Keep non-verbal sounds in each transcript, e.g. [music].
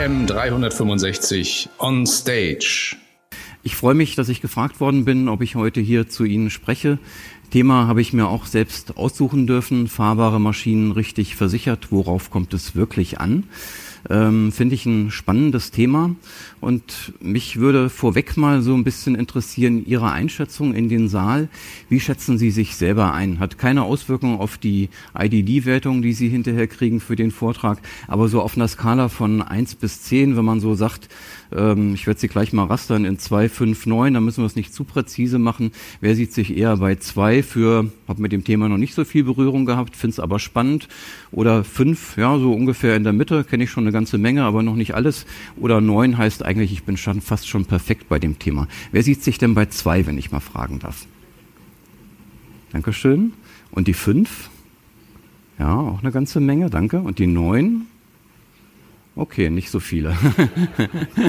AM 365 on Stage. Ich freue mich, dass ich gefragt worden bin, ob ich heute hier zu Ihnen spreche. Thema habe ich mir auch selbst aussuchen dürfen. Fahrbare Maschinen richtig versichert. Worauf kommt es wirklich an? Ähm, Finde ich ein spannendes Thema. Und mich würde vorweg mal so ein bisschen interessieren, Ihre Einschätzung in den Saal. Wie schätzen Sie sich selber ein? Hat keine Auswirkung auf die IDD-Wertung, die Sie hinterher kriegen für den Vortrag, aber so auf einer Skala von eins bis zehn, wenn man so sagt, ähm, ich werde Sie gleich mal rastern in zwei, fünf, neun, da müssen wir es nicht zu präzise machen. Wer sieht sich eher bei zwei für, habe mit dem Thema noch nicht so viel Berührung gehabt, finde es aber spannend. Oder fünf, ja, so ungefähr in der Mitte, kenne ich schon eine ganze Menge, aber noch nicht alles. Oder neun heißt eigentlich, ich bin schon fast schon perfekt bei dem Thema. Wer sieht sich denn bei zwei, wenn ich mal fragen darf? Dankeschön. Und die fünf? Ja, auch eine ganze Menge, danke. Und die neun? Okay, nicht so viele.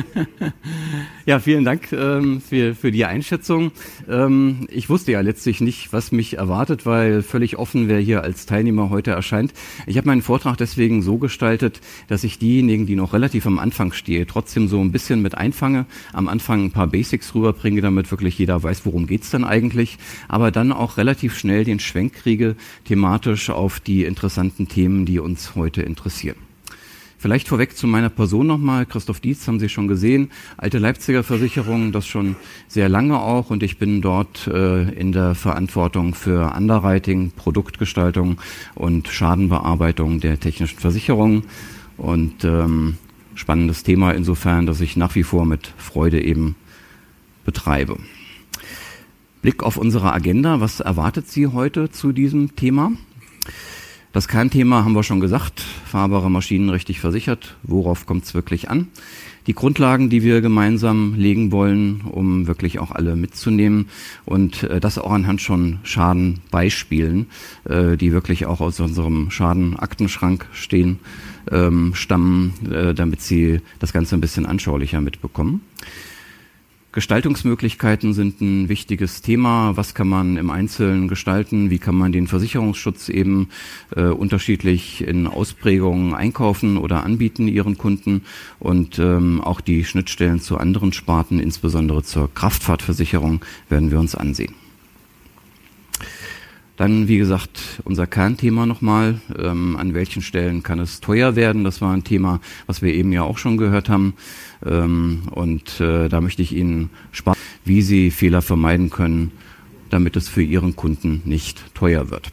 [laughs] ja, vielen Dank ähm, für, für die Einschätzung. Ähm, ich wusste ja letztlich nicht, was mich erwartet, weil völlig offen, wer hier als Teilnehmer heute erscheint. Ich habe meinen Vortrag deswegen so gestaltet, dass ich diejenigen, die noch relativ am Anfang stehe, trotzdem so ein bisschen mit einfange, am Anfang ein paar Basics rüberbringe, damit wirklich jeder weiß, worum geht's denn eigentlich, aber dann auch relativ schnell den Schwenk kriege, thematisch auf die interessanten Themen, die uns heute interessieren. Vielleicht vorweg zu meiner Person nochmal. Christoph Dietz haben Sie schon gesehen. Alte Leipziger Versicherung, das schon sehr lange auch. Und ich bin dort äh, in der Verantwortung für Underwriting, Produktgestaltung und Schadenbearbeitung der technischen Versicherung. Und ähm, spannendes Thema insofern, dass ich nach wie vor mit Freude eben betreibe. Blick auf unsere Agenda. Was erwartet Sie heute zu diesem Thema? Das Kernthema haben wir schon gesagt, fahrbare Maschinen richtig versichert. Worauf kommt es wirklich an? Die Grundlagen, die wir gemeinsam legen wollen, um wirklich auch alle mitzunehmen und äh, das auch anhand schon Schadenbeispielen, äh, die wirklich auch aus unserem Schadenaktenschrank stehen, ähm, stammen, äh, damit Sie das Ganze ein bisschen anschaulicher mitbekommen. Gestaltungsmöglichkeiten sind ein wichtiges Thema. Was kann man im Einzelnen gestalten? Wie kann man den Versicherungsschutz eben äh, unterschiedlich in Ausprägungen einkaufen oder anbieten ihren Kunden? Und ähm, auch die Schnittstellen zu anderen Sparten, insbesondere zur Kraftfahrtversicherung, werden wir uns ansehen. Dann, wie gesagt, unser Kernthema nochmal. Ähm, an welchen Stellen kann es teuer werden? Das war ein Thema, was wir eben ja auch schon gehört haben. Ähm, und äh, da möchte ich Ihnen sparen, wie Sie Fehler vermeiden können, damit es für Ihren Kunden nicht teuer wird.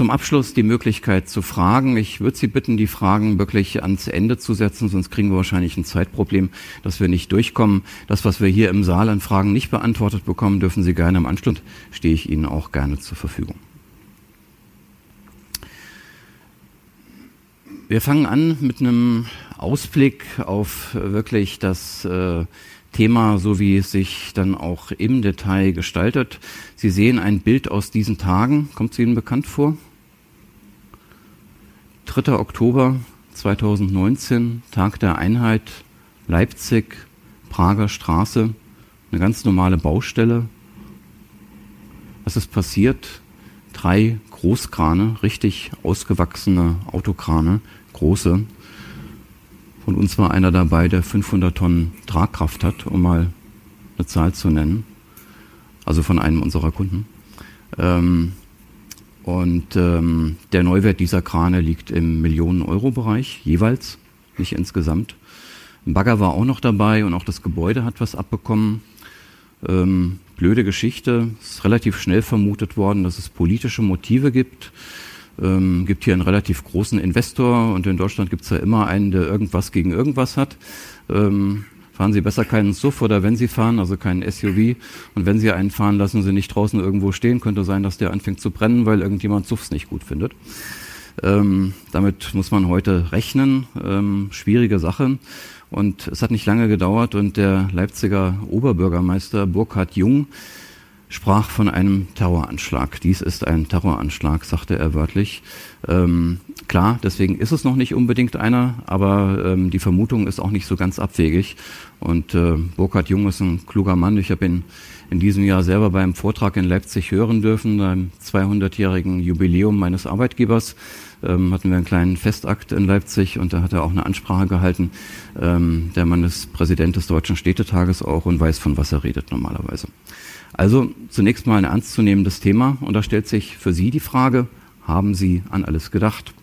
Zum Abschluss die Möglichkeit zu fragen. Ich würde Sie bitten, die Fragen wirklich ans Ende zu setzen, sonst kriegen wir wahrscheinlich ein Zeitproblem, dass wir nicht durchkommen. Das, was wir hier im Saal an Fragen nicht beantwortet bekommen, dürfen Sie gerne im Anschluss, stehe ich Ihnen auch gerne zur Verfügung. Wir fangen an mit einem Ausblick auf wirklich das äh, Thema, so wie es sich dann auch im Detail gestaltet. Sie sehen ein Bild aus diesen Tagen. Kommt es Ihnen bekannt vor? 3. Oktober 2019, Tag der Einheit, Leipzig, Prager Straße, eine ganz normale Baustelle. Was ist passiert? Drei Großkrane, richtig ausgewachsene Autokrane, große. Von uns war einer dabei, der 500 Tonnen Tragkraft hat, um mal eine Zahl zu nennen. Also von einem unserer Kunden. Ähm, und ähm, der Neuwert dieser Krane liegt im Millionen-Euro-Bereich jeweils, nicht insgesamt. Ein Bagger war auch noch dabei und auch das Gebäude hat was abbekommen. Ähm, blöde Geschichte, es ist relativ schnell vermutet worden, dass es politische Motive gibt. Ähm, gibt hier einen relativ großen Investor und in Deutschland gibt es ja immer einen, der irgendwas gegen irgendwas hat. Ähm, fahren Sie besser keinen SUV oder wenn Sie fahren, also keinen SUV. Und wenn Sie einen fahren, lassen Sie nicht draußen irgendwo stehen. Könnte sein, dass der anfängt zu brennen, weil irgendjemand SUVs nicht gut findet. Ähm, damit muss man heute rechnen. Ähm, schwierige Sache. Und es hat nicht lange gedauert und der Leipziger Oberbürgermeister Burkhard Jung sprach von einem Terroranschlag. Dies ist ein Terroranschlag, sagte er wörtlich. Ähm, klar, deswegen ist es noch nicht unbedingt einer, aber ähm, die Vermutung ist auch nicht so ganz abwegig. Und äh, Burkhard Jung ist ein kluger Mann. Ich habe ihn in diesem Jahr selber beim Vortrag in Leipzig hören dürfen, beim 200-jährigen Jubiläum meines Arbeitgebers. ähm, hatten wir einen kleinen Festakt in Leipzig und da hat er auch eine Ansprache gehalten. Ähm, der Mann ist Präsident des Deutschen Städtetages auch und weiß, von was er redet normalerweise. Also zunächst mal ein ernstzunehmendes Thema und da stellt sich für Sie die Frage, haben Sie an alles gedacht?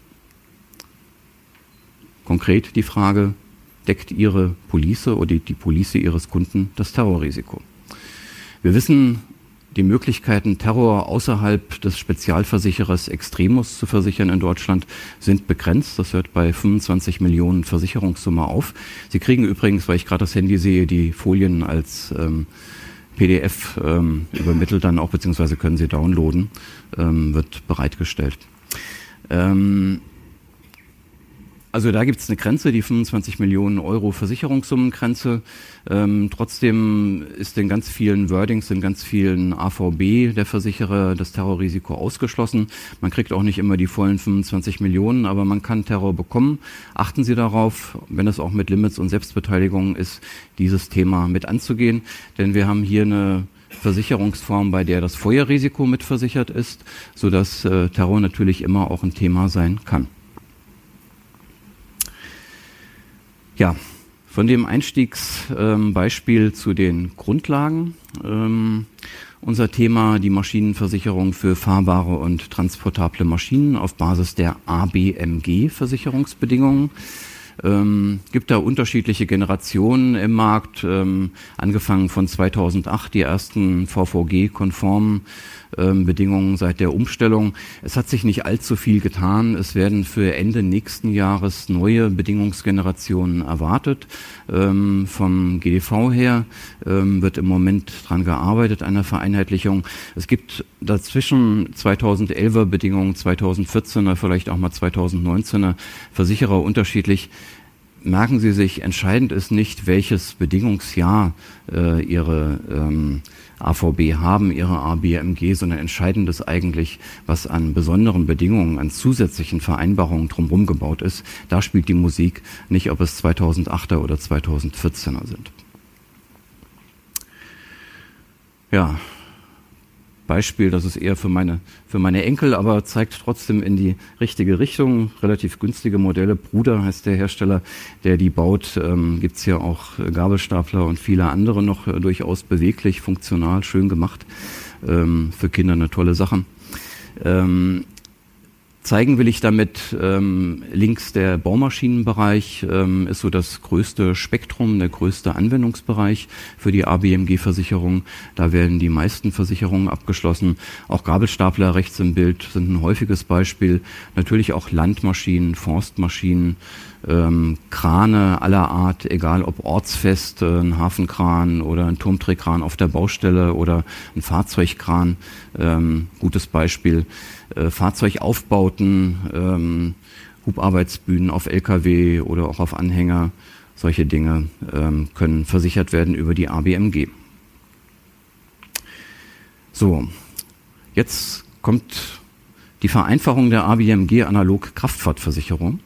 Konkret die Frage, deckt Ihre Police oder die Police Ihres Kunden das Terrorrisiko? Wir wissen, die Möglichkeiten, Terror außerhalb des Spezialversicherers Extremus zu versichern in Deutschland, sind begrenzt. Das hört bei 25 Millionen Versicherungssumme auf. Sie kriegen übrigens, weil ich gerade das Handy sehe, die Folien als ähm, PDF ähm, übermittelt dann auch, beziehungsweise können Sie downloaden, ähm, wird bereitgestellt. Ähm, also da gibt es eine Grenze, die 25 Millionen Euro Versicherungssummentengrenze. Ähm, trotzdem ist in ganz vielen Wordings, in ganz vielen AVB der Versicherer das Terrorrisiko ausgeschlossen. Man kriegt auch nicht immer die vollen 25 Millionen, aber man kann Terror bekommen. Achten Sie darauf, wenn es auch mit Limits und Selbstbeteiligung ist, dieses Thema mit anzugehen. Denn wir haben hier eine Versicherungsform, bei der das Feuerrisiko mitversichert ist, sodass äh, Terror natürlich immer auch ein Thema sein kann. Ja, von dem Einstiegsbeispiel ähm, zu den Grundlagen. Ähm, unser Thema die Maschinenversicherung für fahrbare und transportable Maschinen auf Basis der ABMG-Versicherungsbedingungen. Ähm, gibt da unterschiedliche Generationen im Markt, ähm, angefangen von 2008, die ersten VVG-konformen Bedingungen seit der Umstellung. Es hat sich nicht allzu viel getan. Es werden für Ende nächsten Jahres neue Bedingungsgenerationen erwartet. Ähm, vom GDV her ähm, wird im Moment dran gearbeitet, einer Vereinheitlichung. Es gibt dazwischen 2011er Bedingungen, 2014er, vielleicht auch mal 2019er Versicherer unterschiedlich merken Sie sich, entscheidend ist nicht, welches Bedingungsjahr äh, Ihre ähm, AVB haben, ihre ABMG, sondern entscheidend ist eigentlich, was an besonderen Bedingungen, an zusätzlichen Vereinbarungen drumherum gebaut ist. Da spielt die Musik nicht, ob es 2008er oder 2014er sind. Ja, Beispiel, das ist eher für meine, für meine Enkel, aber zeigt trotzdem in die richtige Richtung. Relativ günstige Modelle. Bruder heißt der Hersteller, der die baut. Ähm, Gibt es ja auch Gabelstapler und viele andere noch äh, durchaus beweglich, funktional, schön gemacht. Ähm, für Kinder eine tolle Sache. Ähm, Zeigen will ich damit ähm, links der Baumaschinenbereich ähm, ist so das größte Spektrum, der größte Anwendungsbereich für die ABMG-Versicherung. Da werden die meisten Versicherungen abgeschlossen. Auch Gabelstapler rechts im Bild sind ein häufiges Beispiel. Natürlich auch Landmaschinen, Forstmaschinen, ähm, Krane aller Art, egal ob ortsfest, äh, ein Hafenkran oder ein Turmdrehkran auf der Baustelle oder ein Fahrzeugkran, ähm, gutes Beispiel. Äh, Fahrzeugaufbauten, ähm, Hubarbeitsbühnen auf Lkw oder auch auf Anhänger, solche Dinge ähm, können versichert werden über die ABMG. So, jetzt kommt die Vereinfachung der ABMG analog Kraftfahrtversicherung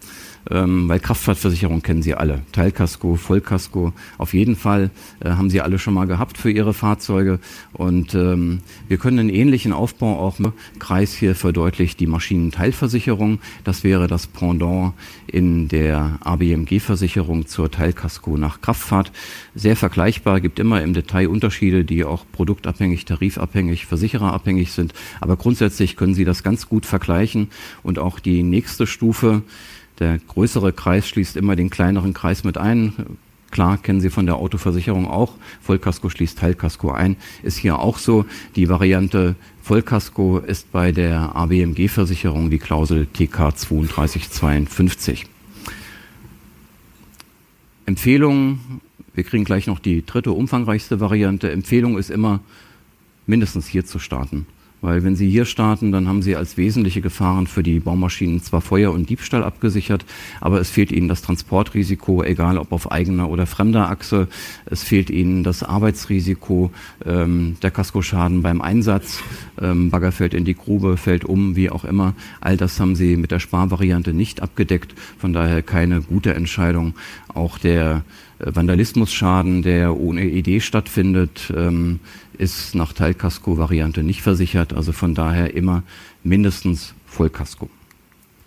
ähm, weil Kraftfahrtversicherung kennen Sie alle. Teilkasko, Vollkasko, auf jeden Fall äh, haben Sie alle schon mal gehabt für Ihre Fahrzeuge. Und ähm, wir können einen ähnlichen Aufbau auch im Kreis hier verdeutlicht die Maschinenteilversicherung. Das wäre das Pendant in der ABMG-Versicherung zur Teilkasko nach Kraftfahrt. Sehr vergleichbar, gibt immer im Detail Unterschiede, die auch produktabhängig, tarifabhängig, versichererabhängig sind. Aber grundsätzlich können Sie das ganz gut vergleichen und auch die nächste Stufe der größere Kreis schließt immer den kleineren Kreis mit ein. Klar, kennen Sie von der Autoversicherung auch. Vollkasko schließt Teilkasko ein. Ist hier auch so. Die Variante Vollkasko ist bei der ABMG-Versicherung die Klausel TK 3252. Empfehlung, wir kriegen gleich noch die dritte umfangreichste Variante. Empfehlung ist immer, mindestens hier zu starten. Weil wenn Sie hier starten, dann haben Sie als wesentliche Gefahren für die Baumaschinen zwar Feuer und Diebstahl abgesichert, aber es fehlt Ihnen das Transportrisiko, egal ob auf eigener oder fremder Achse. Es fehlt Ihnen das Arbeitsrisiko, ähm, der Kaskoschaden beim Einsatz. Ähm, Bagger fällt in die Grube, fällt um, wie auch immer. All das haben Sie mit der Sparvariante nicht abgedeckt. Von daher keine gute Entscheidung. Auch der äh, Vandalismusschaden, der ohne Idee stattfindet, ähm, ist nach Teilkasko-Variante nicht versichert. Also von daher immer mindestens Vollkasko.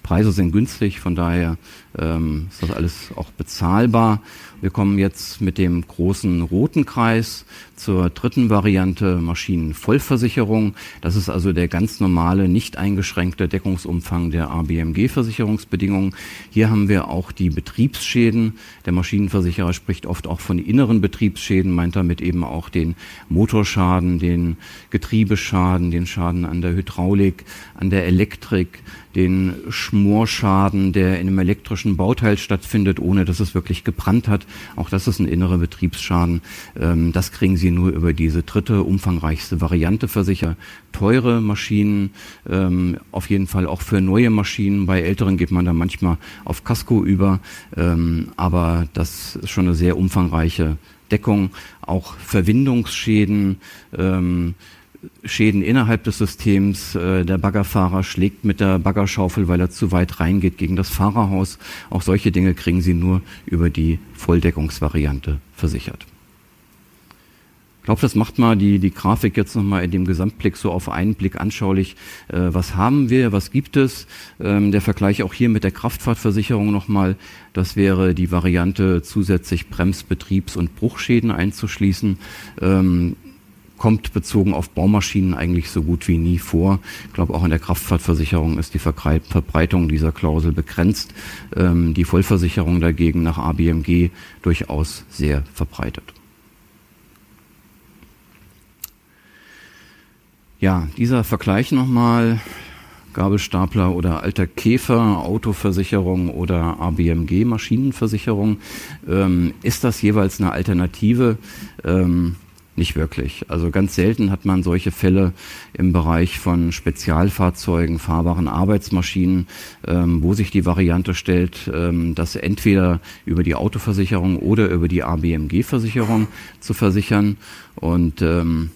Preise sind günstig, von daher ähm, ist das alles auch bezahlbar. Wir kommen jetzt mit dem großen roten Kreis zur dritten Variante Maschinenvollversicherung. Das ist also der ganz normale, nicht eingeschränkte Deckungsumfang der ABMG-Versicherungsbedingungen. Hier haben wir auch die Betriebsschäden. Der Maschinenversicherer spricht oft auch von inneren Betriebsschäden, meint damit eben auch den Motorschaden, den Getriebeschaden, den Schaden an der Hydraulik, an der Elektrik, den Schmorschaden, der in einem elektrischen Bauteil stattfindet, ohne dass es wirklich gebrannt hat. Auch das ist ein innerer Betriebsschaden. Ähm, das kriegen Sie nur über diese dritte, umfangreichste Variante versichert. Teure Maschinen, ähm, auf jeden Fall auch für neue Maschinen. Bei älteren geht man da manchmal auf Casco über, ähm, aber das ist schon eine sehr umfangreiche Deckung. Auch Verwindungsschäden, ähm, Schäden innerhalb des Systems. Äh, der Baggerfahrer schlägt mit der Baggerschaufel, weil er zu weit reingeht gegen das Fahrerhaus. Auch solche Dinge kriegen Sie nur über die Volldeckungsvariante versichert. Ich glaube, das macht mal die, die Grafik jetzt nochmal in dem Gesamtblick so auf einen Blick anschaulich. Äh, was haben wir, was gibt es? Ähm, der Vergleich auch hier mit der Kraftfahrtversicherung nochmal. Das wäre die Variante zusätzlich Brems-, Betriebs- und Bruchschäden einzuschließen. Ähm, kommt bezogen auf Baumaschinen eigentlich so gut wie nie vor. Ich glaube, auch in der Kraftfahrtversicherung ist die Verbreitung dieser Klausel begrenzt. Ähm, die Vollversicherung dagegen nach ABMG durchaus sehr verbreitet. Ja, dieser Vergleich nochmal. Gabelstapler oder alter Käfer, Autoversicherung oder ABMG Maschinenversicherung. Ähm, ist das jeweils eine Alternative? Ähm, nicht wirklich. Also ganz selten hat man solche Fälle im Bereich von Spezialfahrzeugen, fahrbaren Arbeitsmaschinen, ähm, wo sich die Variante stellt, ähm, das entweder über die Autoversicherung oder über die ABMG-Versicherung zu versichern. Und ähm,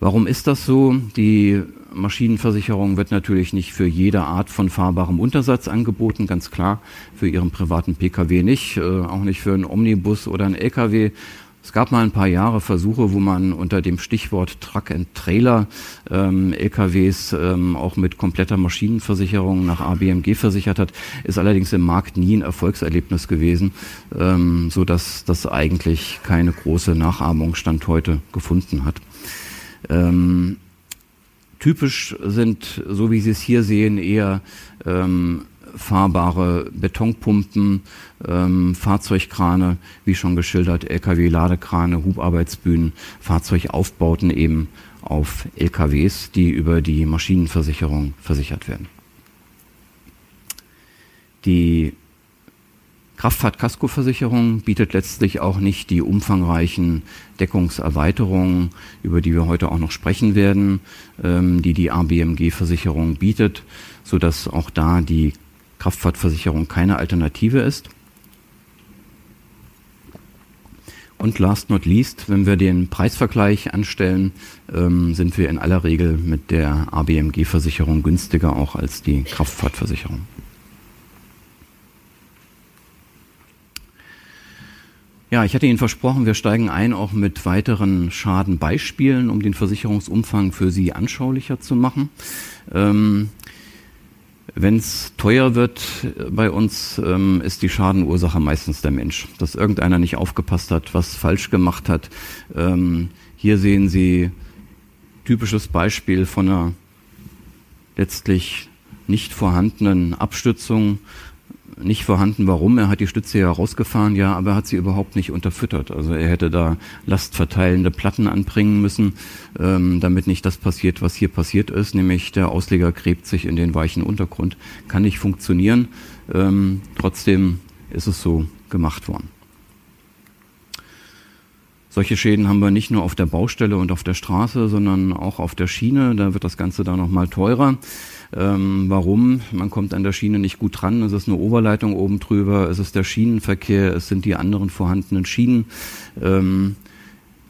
warum ist das so? Die Maschinenversicherung wird natürlich nicht für jede Art von fahrbarem Untersatz angeboten, ganz klar, für Ihren privaten Pkw nicht, äh, auch nicht für einen Omnibus oder einen Lkw, es gab mal ein paar Jahre Versuche, wo man unter dem Stichwort Truck and Trailer ähm, LKWs ähm, auch mit kompletter Maschinenversicherung nach ABMG versichert hat, ist allerdings im Markt nie ein Erfolgserlebnis gewesen, ähm, so dass das eigentlich keine große Nachahmung Stand heute gefunden hat. Ähm, typisch sind, so wie Sie es hier sehen, eher ähm, fahrbare Betonpumpen, ähm, Fahrzeugkrane, wie schon geschildert, Lkw-Ladekrane, Hubarbeitsbühnen, Fahrzeugaufbauten eben auf Lkws, die über die Maschinenversicherung versichert werden. Die Kraftfahrt-Kaskoversicherung bietet letztlich auch nicht die umfangreichen Deckungserweiterungen, über die wir heute auch noch sprechen werden, ähm, die die ABMG-Versicherung bietet, sodass auch da die Kraftfahrtversicherung keine Alternative ist. Und last not least, wenn wir den Preisvergleich anstellen, ähm, sind wir in aller Regel mit der ABMG-Versicherung günstiger auch als die Kraftfahrtversicherung. Ja, ich hatte Ihnen versprochen, wir steigen ein auch mit weiteren Schadenbeispielen, um den Versicherungsumfang für Sie anschaulicher zu machen. Ähm, wenn es teuer wird bei uns, ähm, ist die Schadenursache meistens der Mensch, dass irgendeiner nicht aufgepasst hat, was falsch gemacht hat. Ähm, hier sehen Sie typisches Beispiel von einer letztlich nicht vorhandenen Abstützung nicht vorhanden. Warum? Er hat die Stütze ja rausgefahren, ja, aber er hat sie überhaupt nicht unterfüttert. Also er hätte da lastverteilende Platten anbringen müssen, ähm, damit nicht das passiert, was hier passiert ist, nämlich der Ausleger gräbt sich in den weichen Untergrund. Kann nicht funktionieren. Ähm, trotzdem ist es so gemacht worden. Solche Schäden haben wir nicht nur auf der Baustelle und auf der Straße, sondern auch auf der Schiene. Da wird das Ganze dann nochmal teurer. Ähm, warum? Man kommt an der Schiene nicht gut dran. Es ist eine Oberleitung oben drüber, es ist der Schienenverkehr, es sind die anderen vorhandenen Schienen. Ähm,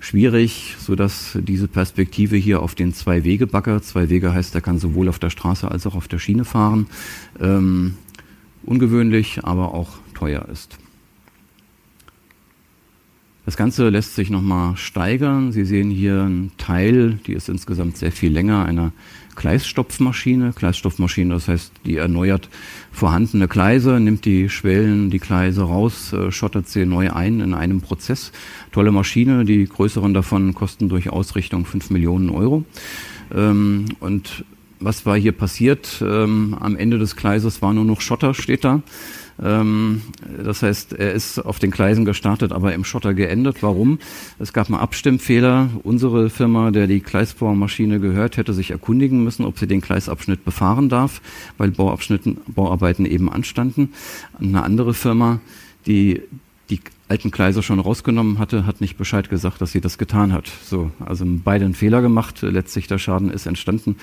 schwierig, so dass diese Perspektive hier auf den Zwei-Wege-Bagger, zwei Wege heißt, er kann sowohl auf der Straße als auch auf der Schiene fahren, ähm, ungewöhnlich, aber auch teuer ist. Das Ganze lässt sich nochmal steigern. Sie sehen hier einen Teil, die ist insgesamt sehr viel länger, einer Gleisstopfmaschine. Gleisstopfmaschine, das heißt, die erneuert vorhandene Gleise, nimmt die Schwellen, die Gleise raus, äh, schottert sie neu ein in einem Prozess. Tolle Maschine, die größeren davon kosten durch Ausrichtung 5 Millionen Euro. Ähm, und was war hier passiert? Ähm, am Ende des Gleises war nur noch Schotter, steht da. Ähm, das heißt, er ist auf den Gleisen gestartet, aber im Schotter geendet. Warum? Es gab einen Abstimmfehler. Unsere Firma, der die Gleisbaumaschine gehört, hätte sich erkundigen müssen, ob sie den Gleisabschnitt befahren darf, weil Bauarbeiten eben anstanden. Eine andere Firma, die die alten Gleise schon rausgenommen hatte, hat nicht Bescheid gesagt, dass sie das getan hat. So, also beide einen Fehler gemacht. Letztlich der Schaden ist entstanden,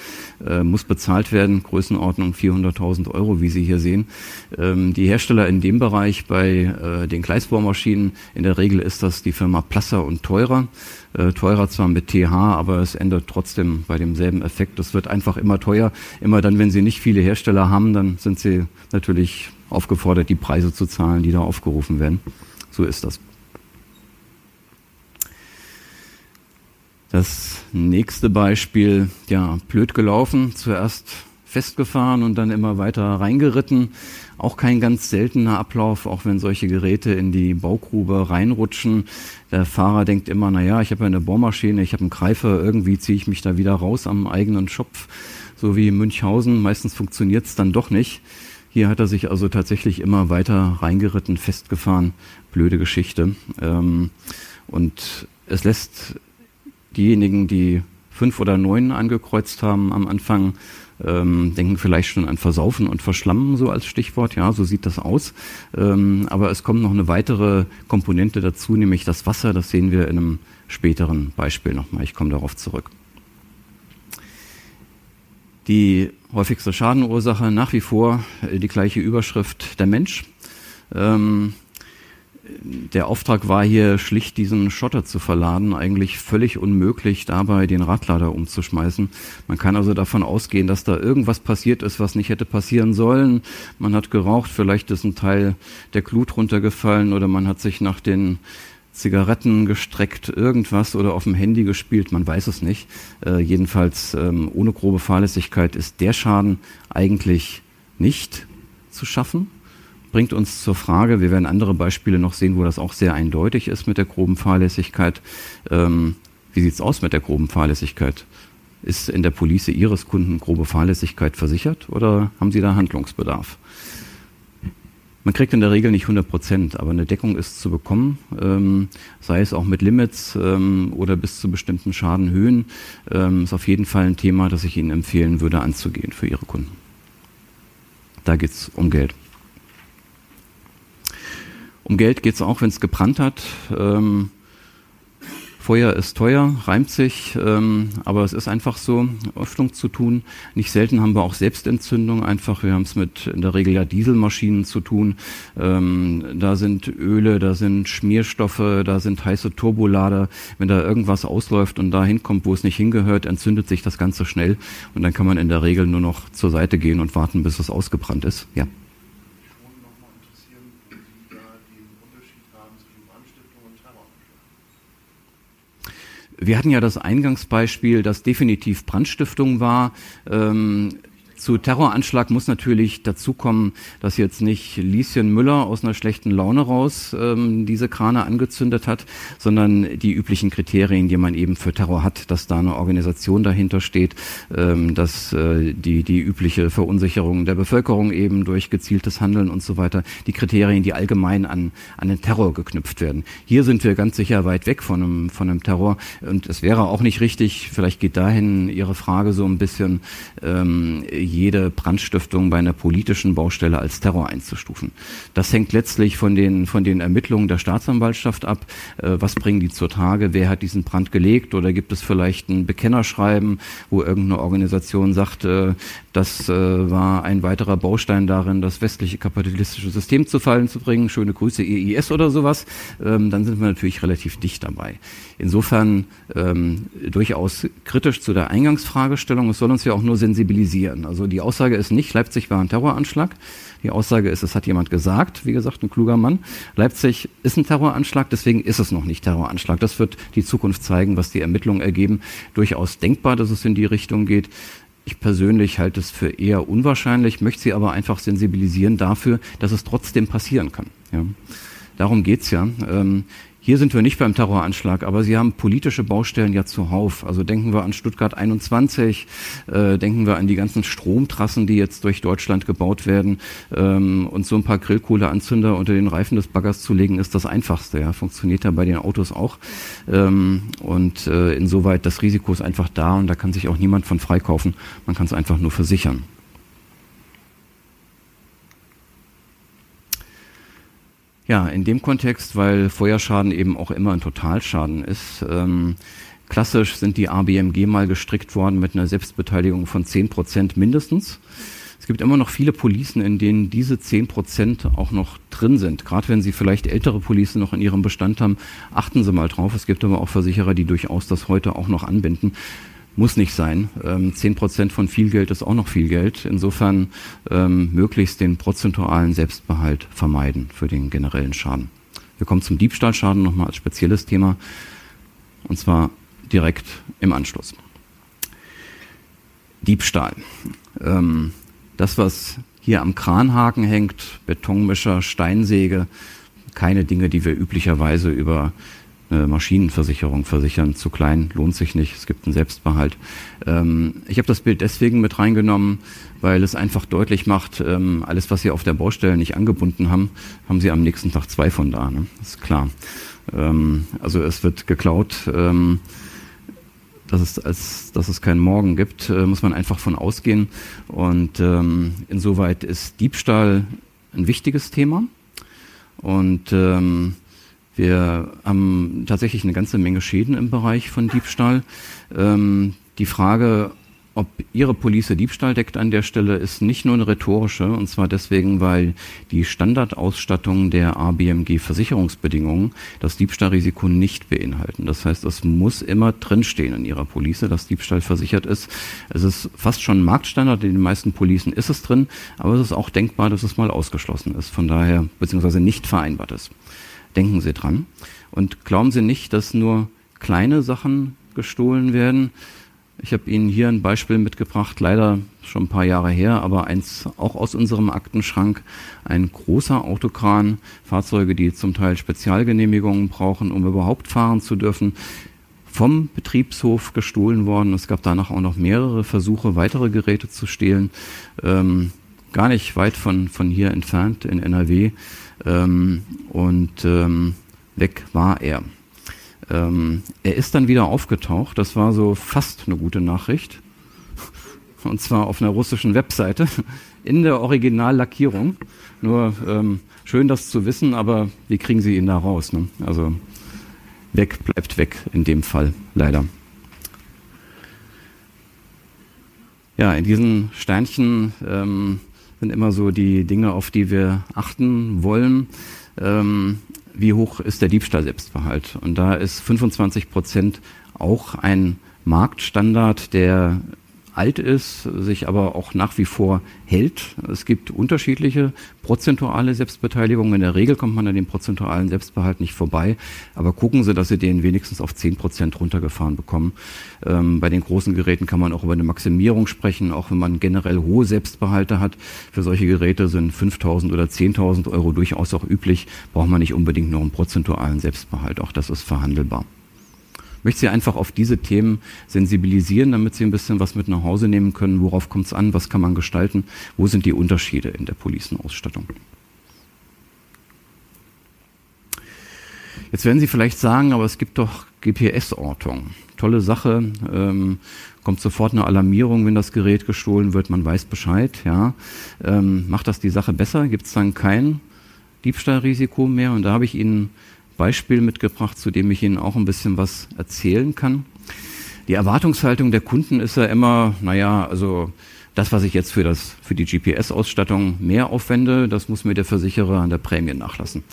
äh, muss bezahlt werden. Größenordnung 400.000 Euro, wie Sie hier sehen. Ähm, die Hersteller in dem Bereich bei äh, den Gleisbohrmaschinen, in der Regel ist das die Firma Plasser und Teurer. Äh, teurer zwar mit TH, aber es ändert trotzdem bei demselben Effekt. Das wird einfach immer teuer. Immer dann, wenn Sie nicht viele Hersteller haben, dann sind Sie natürlich aufgefordert, die Preise zu zahlen, die da aufgerufen werden. So ist das. Das nächste Beispiel, ja, blöd gelaufen, zuerst festgefahren und dann immer weiter reingeritten. Auch kein ganz seltener Ablauf, auch wenn solche Geräte in die Baugrube reinrutschen. Der Fahrer denkt immer, na ja, ich habe eine Bohrmaschine, ich habe einen Greifer, irgendwie ziehe ich mich da wieder raus am eigenen Schopf, so wie Münchhausen. Meistens funktioniert es dann doch nicht. Hier hat er sich also tatsächlich immer weiter reingeritten, festgefahren. Blöde Geschichte. Ähm, und es lässt diejenigen, die fünf oder neun angekreuzt haben am Anfang, ähm, denken vielleicht schon an Versaufen und Verschlammen, so als Stichwort. Ja, so sieht das aus. Ähm, aber es kommt noch eine weitere Komponente dazu, nämlich das Wasser. Das sehen wir in einem späteren Beispiel nochmal. Ich komme darauf zurück. Die häufigste Schadenursache nach wie vor äh, die gleiche Überschrift, der Mensch. Ähm, der Auftrag war hier schlicht, diesen Schotter zu verladen. Eigentlich völlig unmöglich, dabei den Radlader umzuschmeißen. Man kann also davon ausgehen, dass da irgendwas passiert ist, was nicht hätte passieren sollen. Man hat geraucht, vielleicht ist ein Teil der Glut runtergefallen oder man hat sich nach den Zigaretten gestreckt, irgendwas oder auf dem Handy gespielt, man weiß es nicht. Äh, jedenfalls ähm, ohne grobe Fahrlässigkeit ist der Schaden eigentlich nicht zu schaffen. Bringt uns zur Frage, wir werden andere Beispiele noch sehen, wo das auch sehr eindeutig ist mit der groben Fahrlässigkeit. Ähm, wie sieht's aus mit der groben Fahrlässigkeit? Ist in der Police Ihres Kunden grobe Fahrlässigkeit versichert oder haben Sie da Handlungsbedarf? Man kriegt in der Regel nicht 100 Prozent, aber eine Deckung ist zu bekommen, ähm, sei es auch mit Limits ähm, oder bis zu bestimmten Schadenhöhen. Ähm, ist auf jeden Fall ein Thema, das ich Ihnen empfehlen würde, anzugehen für Ihre Kunden. Da geht es um Geld. Um Geld geht es auch, wenn es gebrannt hat. Ähm, Feuer ist teuer, reimt sich, ähm, aber es ist einfach so, Öffnung zu tun. Nicht selten haben wir auch Selbstentzündung einfach. Wir haben es mit in der Regel ja Dieselmaschinen zu tun. Ähm, da sind Öle, da sind Schmierstoffe, da sind heiße Turbolader. Wenn da irgendwas ausläuft und da hinkommt, wo es nicht hingehört, entzündet sich das Ganze schnell und dann kann man in der Regel nur noch zur Seite gehen und warten, bis es ausgebrannt ist. Ja. Wir hatten ja das Eingangsbeispiel, das definitiv Brandstiftung war. Ähm, zu Terroranschlag muss natürlich dazukommen, dass jetzt nicht Lieschen Müller aus einer schlechten Laune raus ähm, diese Krane angezündet hat, sondern die üblichen Kriterien, die man eben für Terror hat, dass da eine Organisation dahinter steht, ähm, dass äh, die, die übliche Verunsicherung der Bevölkerung eben durch gezieltes Handeln und so weiter, die Kriterien, die allgemein an, an den Terror geknüpft werden. Hier sind wir ganz sicher weit weg von einem, von einem Terror und es wäre auch nicht richtig, vielleicht geht dahin Ihre Frage so ein bisschen, ähm, jede Brandstiftung bei einer politischen Baustelle als Terror einzustufen. Das hängt letztlich von den, von den Ermittlungen der Staatsanwaltschaft ab. Äh, was bringen die zur Tage? Wer hat diesen Brand gelegt? Oder gibt es vielleicht ein Bekennerschreiben, wo irgendeine Organisation sagt, äh, das äh, war ein weiterer Baustein darin, das westliche kapitalistische System zu fallen zu bringen. Schöne Grüße EIS oder sowas. Ähm, dann sind wir natürlich relativ dicht dabei. Insofern ähm, durchaus kritisch zu der Eingangsfragestellung. Es soll uns ja auch nur sensibilisieren. Also die Aussage ist nicht, Leipzig war ein Terroranschlag. Die Aussage ist, es hat jemand gesagt, wie gesagt, ein kluger Mann. Leipzig ist ein Terroranschlag, deswegen ist es noch nicht Terroranschlag. Das wird die Zukunft zeigen, was die Ermittlungen ergeben. Durchaus denkbar, dass es in die Richtung geht. Ich persönlich halte es für eher unwahrscheinlich, möchte Sie aber einfach sensibilisieren dafür, dass es trotzdem passieren kann. Ja. Darum geht's ja. Ähm, hier sind wir nicht beim Terroranschlag, aber Sie haben politische Baustellen ja zuhauf. Also denken wir an Stuttgart 21, äh, denken wir an die ganzen Stromtrassen, die jetzt durch Deutschland gebaut werden. Ähm, und so ein paar Grillkohleanzünder unter den Reifen des Baggers zu legen, ist das Einfachste. Ja. Funktioniert ja bei den Autos auch. Ähm, und äh, insoweit, das Risiko ist einfach da und da kann sich auch niemand von freikaufen. Man kann es einfach nur versichern. Ja, in dem Kontext, weil Feuerschaden eben auch immer ein Totalschaden ist. Ähm, klassisch sind die ABMG mal gestrickt worden mit einer Selbstbeteiligung von 10 Prozent mindestens. Es gibt immer noch viele Policen, in denen diese 10 Prozent auch noch drin sind. Gerade wenn Sie vielleicht ältere Policen noch in Ihrem Bestand haben, achten Sie mal drauf. Es gibt aber auch Versicherer, die durchaus das heute auch noch anbinden. Muss nicht sein. Ähm, zehn Prozent von viel Geld ist auch noch viel Geld. Insofern ähm, möglichst den prozentualen Selbstbehalt vermeiden für den generellen Schaden. Wir kommen zum Diebstahlschaden nochmal als spezielles Thema. Und zwar direkt im Anschluss. Diebstahl. Ähm, das, was hier am Kranhaken hängt, Betonmischer, Steinsäge, keine Dinge, die wir üblicherweise über eine Maschinenversicherung versichern. Zu klein lohnt sich nicht. Es gibt einen Selbstbehalt. Ähm, ich habe das Bild deswegen mit reingenommen, weil es einfach deutlich macht, ähm, alles, was Sie auf der Baustelle nicht angebunden haben, haben Sie am nächsten Tag zwei von da. Ne? Das ist klar. Ähm, also es wird geklaut. Ähm, dass es, als, dass es keinen Morgen gibt, äh, muss man einfach von ausgehen. Und ähm, insoweit ist Diebstahl ein wichtiges Thema. Und ähm, wir haben tatsächlich eine ganze Menge Schäden im Bereich von Diebstahl. Ähm, die Frage, ob Ihre Police Diebstahl deckt an der Stelle, ist nicht nur eine rhetorische, und zwar deswegen, weil die Standardausstattung der ABMG Versicherungsbedingungen das Diebstahlrisiko nicht beinhalten. Das heißt, es muss immer drinstehen in Ihrer Police, dass Diebstahl versichert ist. Es ist fast schon Marktstandard, in den meisten Policen ist es drin, aber es ist auch denkbar, dass es mal ausgeschlossen ist, von daher, beziehungsweise nicht vereinbart ist. Denken Sie dran. Und glauben Sie nicht, dass nur kleine Sachen gestohlen werden. Ich habe Ihnen hier ein Beispiel mitgebracht, leider schon ein paar Jahre her, aber eins auch aus unserem Aktenschrank. Ein großer Autokran, Fahrzeuge, die zum Teil Spezialgenehmigungen brauchen, um überhaupt fahren zu dürfen, vom Betriebshof gestohlen worden. Es gab danach auch noch mehrere Versuche, weitere Geräte zu stehlen. Ähm, gar nicht weit von, von hier entfernt in NRW. Ähm, und ähm, weg war er. Ähm, er ist dann wieder aufgetaucht. Das war so fast eine gute Nachricht. [laughs] Und zwar auf einer russischen Webseite [laughs] in der Originallackierung. Nur ähm, schön, das zu wissen, aber wie kriegen Sie ihn da raus? Ne? Also weg bleibt weg in dem Fall, leider. Ja, in diesen Sternchen ähm, sind immer so die Dinge, auf die wir achten wollen. Ähm, wie hoch ist der Diebstahl Selbstbehalt? Und da ist 25 Prozent auch ein Marktstandard, der alt ist, sich aber auch nach wie vor hält. Es gibt unterschiedliche prozentuale Selbstbeteiligungen. In der Regel kommt man an dem prozentualen Selbstbehalt nicht vorbei. Aber gucken Sie, dass Sie den wenigstens auf 10 Prozent runtergefahren bekommen. Ähm, bei den großen Geräten kann man auch über eine Maximierung sprechen, auch wenn man generell hohe Selbstbehalte hat. Für solche Geräte sind 5.000 oder 10.000 Euro durchaus auch üblich. Braucht man nicht unbedingt noch einen prozentualen Selbstbehalt. Auch das ist verhandelbar möchte Sie einfach auf diese Themen sensibilisieren, damit Sie ein bisschen was mit nach Hause nehmen können. Worauf kommt es an? Was kann man gestalten? Wo sind die Unterschiede in der Policenausstattung? Jetzt werden Sie vielleicht sagen, aber es gibt doch GPS-Ortung. Tolle Sache. Ähm, kommt sofort eine Alarmierung, wenn das Gerät gestohlen wird. Man weiß Bescheid. Ja, ähm, macht das die Sache besser? Gibt es dann kein Diebstahlrisiko mehr? Und da habe ich Ihnen Beispiel mitgebracht, zu dem ich Ihnen auch ein bisschen was erzählen kann. Die Erwartungshaltung der Kunden ist ja immer, naja, also das, was ich jetzt für, das, für die GPS-Ausstattung mehr aufwende, das muss mir der Versicherer an der Prämie nachlassen.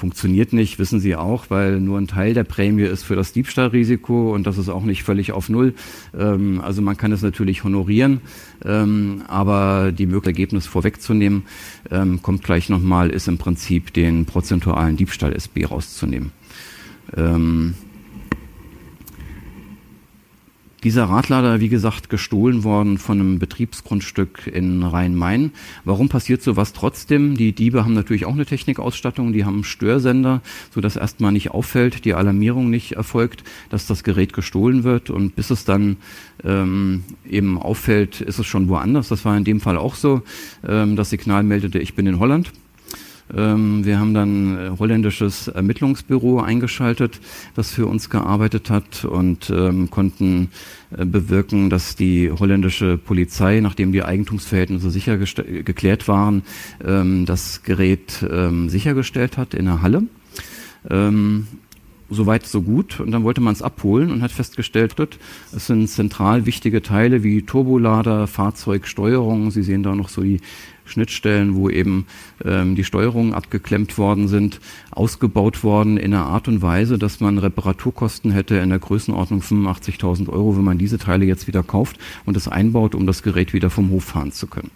Funktioniert nicht, wissen Sie auch, weil nur ein Teil der Prämie ist für das Diebstahlrisiko und das ist auch nicht völlig auf Null. Ähm, also man kann es natürlich honorieren, ähm, aber die Möglichkeit, Ergebnis vorwegzunehmen, ähm, kommt gleich nochmal, ist im Prinzip den prozentualen Diebstahl SB rauszunehmen. Dieser Radlader, wie gesagt, gestohlen worden von einem Betriebsgrundstück in Rhein-Main. Warum passiert sowas trotzdem? Die Diebe haben natürlich auch eine Technikausstattung, die haben Störsender, sodass erstmal nicht auffällt, die Alarmierung nicht erfolgt, dass das Gerät gestohlen wird und bis es dann ähm, eben auffällt, ist es schon woanders. Das war in dem Fall auch so. Ähm, das Signal meldete, ich bin in Holland. Ähm, wir haben dann ein holländisches Ermittlungsbüro eingeschaltet, das für uns gearbeitet hat und ähm, konnten äh, bewirken, dass die holländische Polizei, nachdem die Eigentumsverhältnisse sicher geklärt waren, ähm, das Gerät sichergestellt hat in der Halle. Soweit, so gut. Und dann wollte man es abholen und hat festgestellt, es sind zentral wichtige Teile wie Turbolader, Fahrzeugsteuerung. Sie sehen da noch so die Schnittstellen, wo eben ähm, die Steuerungen abgeklemmt worden sind, ausgebaut worden in einer Art und Weise, dass man Reparaturkosten hätte in der Größenordnung 85.000 Euro, wenn man diese Teile jetzt wieder kauft und es einbaut, um das Gerät wieder vom Hof fahren zu können.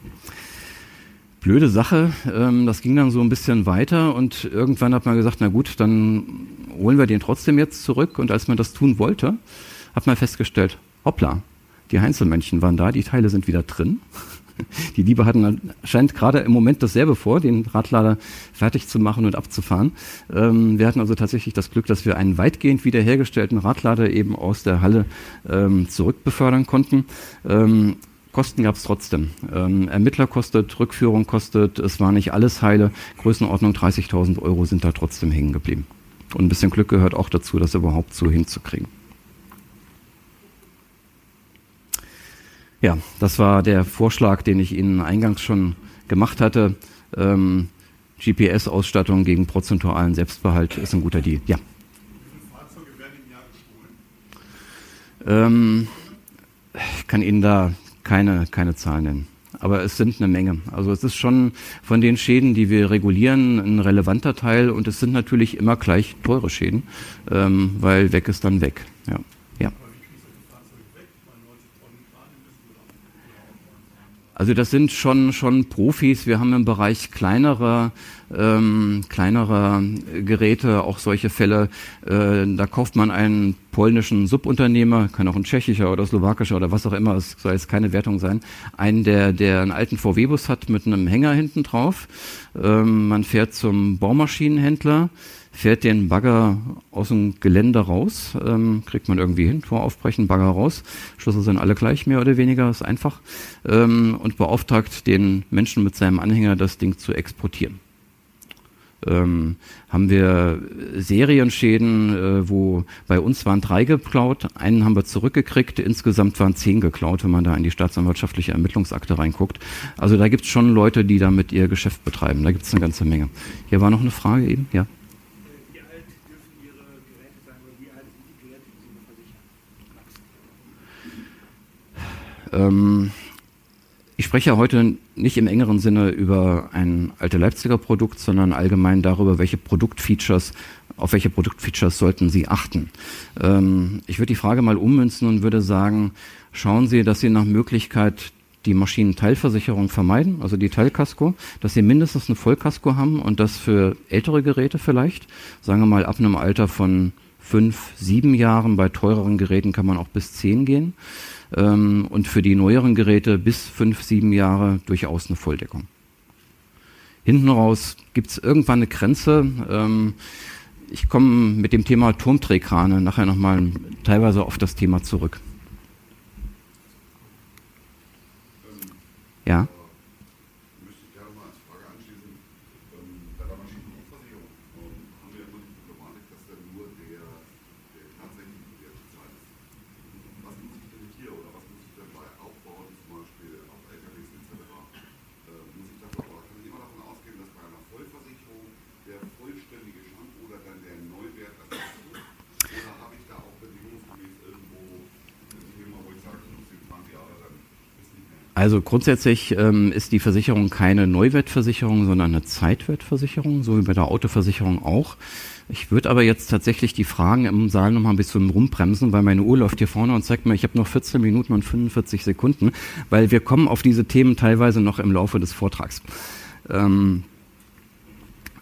Blöde Sache, ähm, das ging dann so ein bisschen weiter und irgendwann hat man gesagt, na gut, dann holen wir den trotzdem jetzt zurück und als man das tun wollte, hat man festgestellt, hoppla, die Heinzelmännchen waren da, die Teile sind wieder drin. Die Diebe hatten scheint gerade im Moment dasselbe vor, den Radlader fertig zu machen und abzufahren. Ähm, wir hatten also tatsächlich das Glück, dass wir einen weitgehend wiederhergestellten Radlader eben aus der Halle ähm, zurückbefördern konnten. Ähm, Kosten gab es trotzdem. Ähm, Ermittler kostet, Rückführung kostet, es war nicht alles heile. Größenordnung 30.000 Euro sind da trotzdem hängen geblieben. Und ein bisschen Glück gehört auch dazu, das überhaupt so hinzukriegen. Ja, das war der Vorschlag, den ich Ihnen eingangs schon gemacht hatte. Ähm, GPS-Ausstattung gegen prozentualen Selbstbehalt ist ein guter Deal. Ja. Fahrzeuge werden im Jahr gestohlen? Ähm, ich kann Ihnen da keine, keine Zahlen nennen. Aber es sind eine Menge. Also es ist schon von den Schäden, die wir regulieren, ein relevanter Teil und es sind natürlich immer gleich teure Schäden, ähm, weil weg ist dann weg. Ja. Also das sind schon schon Profis. Wir haben im Bereich kleinerer ähm, kleinerer Geräte auch solche Fälle. Äh, da kauft man einen polnischen Subunternehmer, kann auch ein tschechischer oder slowakischer oder was auch immer, es soll jetzt keine Wertung sein, einen, der, der einen alten VW-Bus hat mit einem Hänger hinten drauf. Ähm, man fährt zum Baumaschinenhändler fährt den Bagger aus dem Gelände raus, ähm, kriegt man irgendwie hin, Tor aufbrechen, Bagger raus, Schlüssel sind alle gleich, mehr oder weniger, ist einfach, ähm, und beauftragt den Menschen mit seinem Anhänger, das Ding zu exportieren. Ähm, haben wir Serienschäden, äh, wo bei uns waren drei geklaut, einen haben wir zurückgekriegt, insgesamt waren zehn geklaut, wenn man da in die staatsanwaltschaftliche Ermittlungsakte reinguckt. Also da gibt es schon Leute, die damit ihr Geschäft betreiben. Da gibt es eine ganze Menge. Hier war noch eine Frage eben, ja. Ähm, ich spreche ja heute nicht im engeren Sinne über ein alte Leipziger Produkt, sondern allgemein darüber, welche Produktfeatures, auf welche Produktfeatures sollten Sie achten. Ähm, ich würde die Frage mal ummünzen und würde sagen, schauen Sie, dass Sie nach Möglichkeit die Maschinenteilversicherung vermeiden, also die Teilkasko, dass sie mindestens eine Vollkasko haben und das für ältere Geräte vielleicht, sagen wir mal ab einem Alter von fünf, sieben Jahren, bei teureren Geräten kann man auch bis zehn gehen ähm, und für die neueren Geräte bis fünf, sieben Jahre durchaus eine Volldeckung. Hinten raus gibt es irgendwann eine Grenze. Ähm, ich komme mit dem Thema Turmdrehkrane nachher nochmal teilweise auf das Thema zurück. Ja. Also grundsätzlich ähm, ist die Versicherung keine Neuwertversicherung, sondern eine Zeitwertversicherung, so wie bei der Autoversicherung auch. Ich würde aber jetzt tatsächlich die Fragen im Saal noch mal ein bisschen rumbremsen, weil meine Uhr läuft hier vorne und zeigt mir, ich habe noch 14 Minuten und 45 Sekunden, weil wir kommen auf diese Themen teilweise noch im Laufe des Vortrags. Ähm,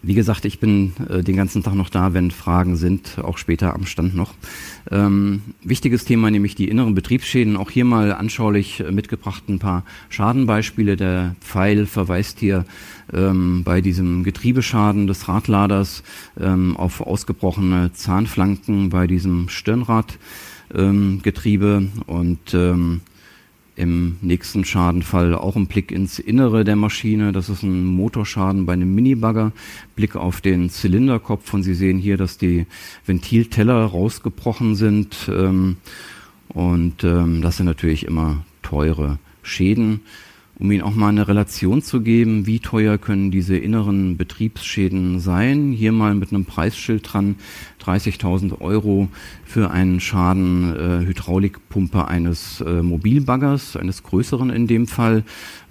wie gesagt, ich bin äh, den ganzen Tag noch da, wenn Fragen sind, auch später am Stand noch. Ähm, wichtiges Thema, nämlich die inneren Betriebsschäden. Auch hier mal anschaulich äh, mitgebracht ein paar Schadenbeispiele. Der Pfeil verweist hier ähm, bei diesem Getriebeschaden des Radladers ähm, auf ausgebrochene Zahnflanken bei diesem Stirnradgetriebe ähm, und ähm, im nächsten Schadenfall auch ein Blick ins Innere der Maschine. Das ist ein Motorschaden bei einem Minibagger. Blick auf den Zylinderkopf und Sie sehen hier, dass die Ventilteller rausgebrochen sind. Ähm, und ähm, das sind natürlich immer teure Schäden um Ihnen auch mal eine Relation zu geben, wie teuer können diese inneren Betriebsschäden sein. Hier mal mit einem Preisschild dran, 30.000 Euro für einen Schaden äh, Hydraulikpumpe eines äh, Mobilbaggers, eines größeren in dem Fall.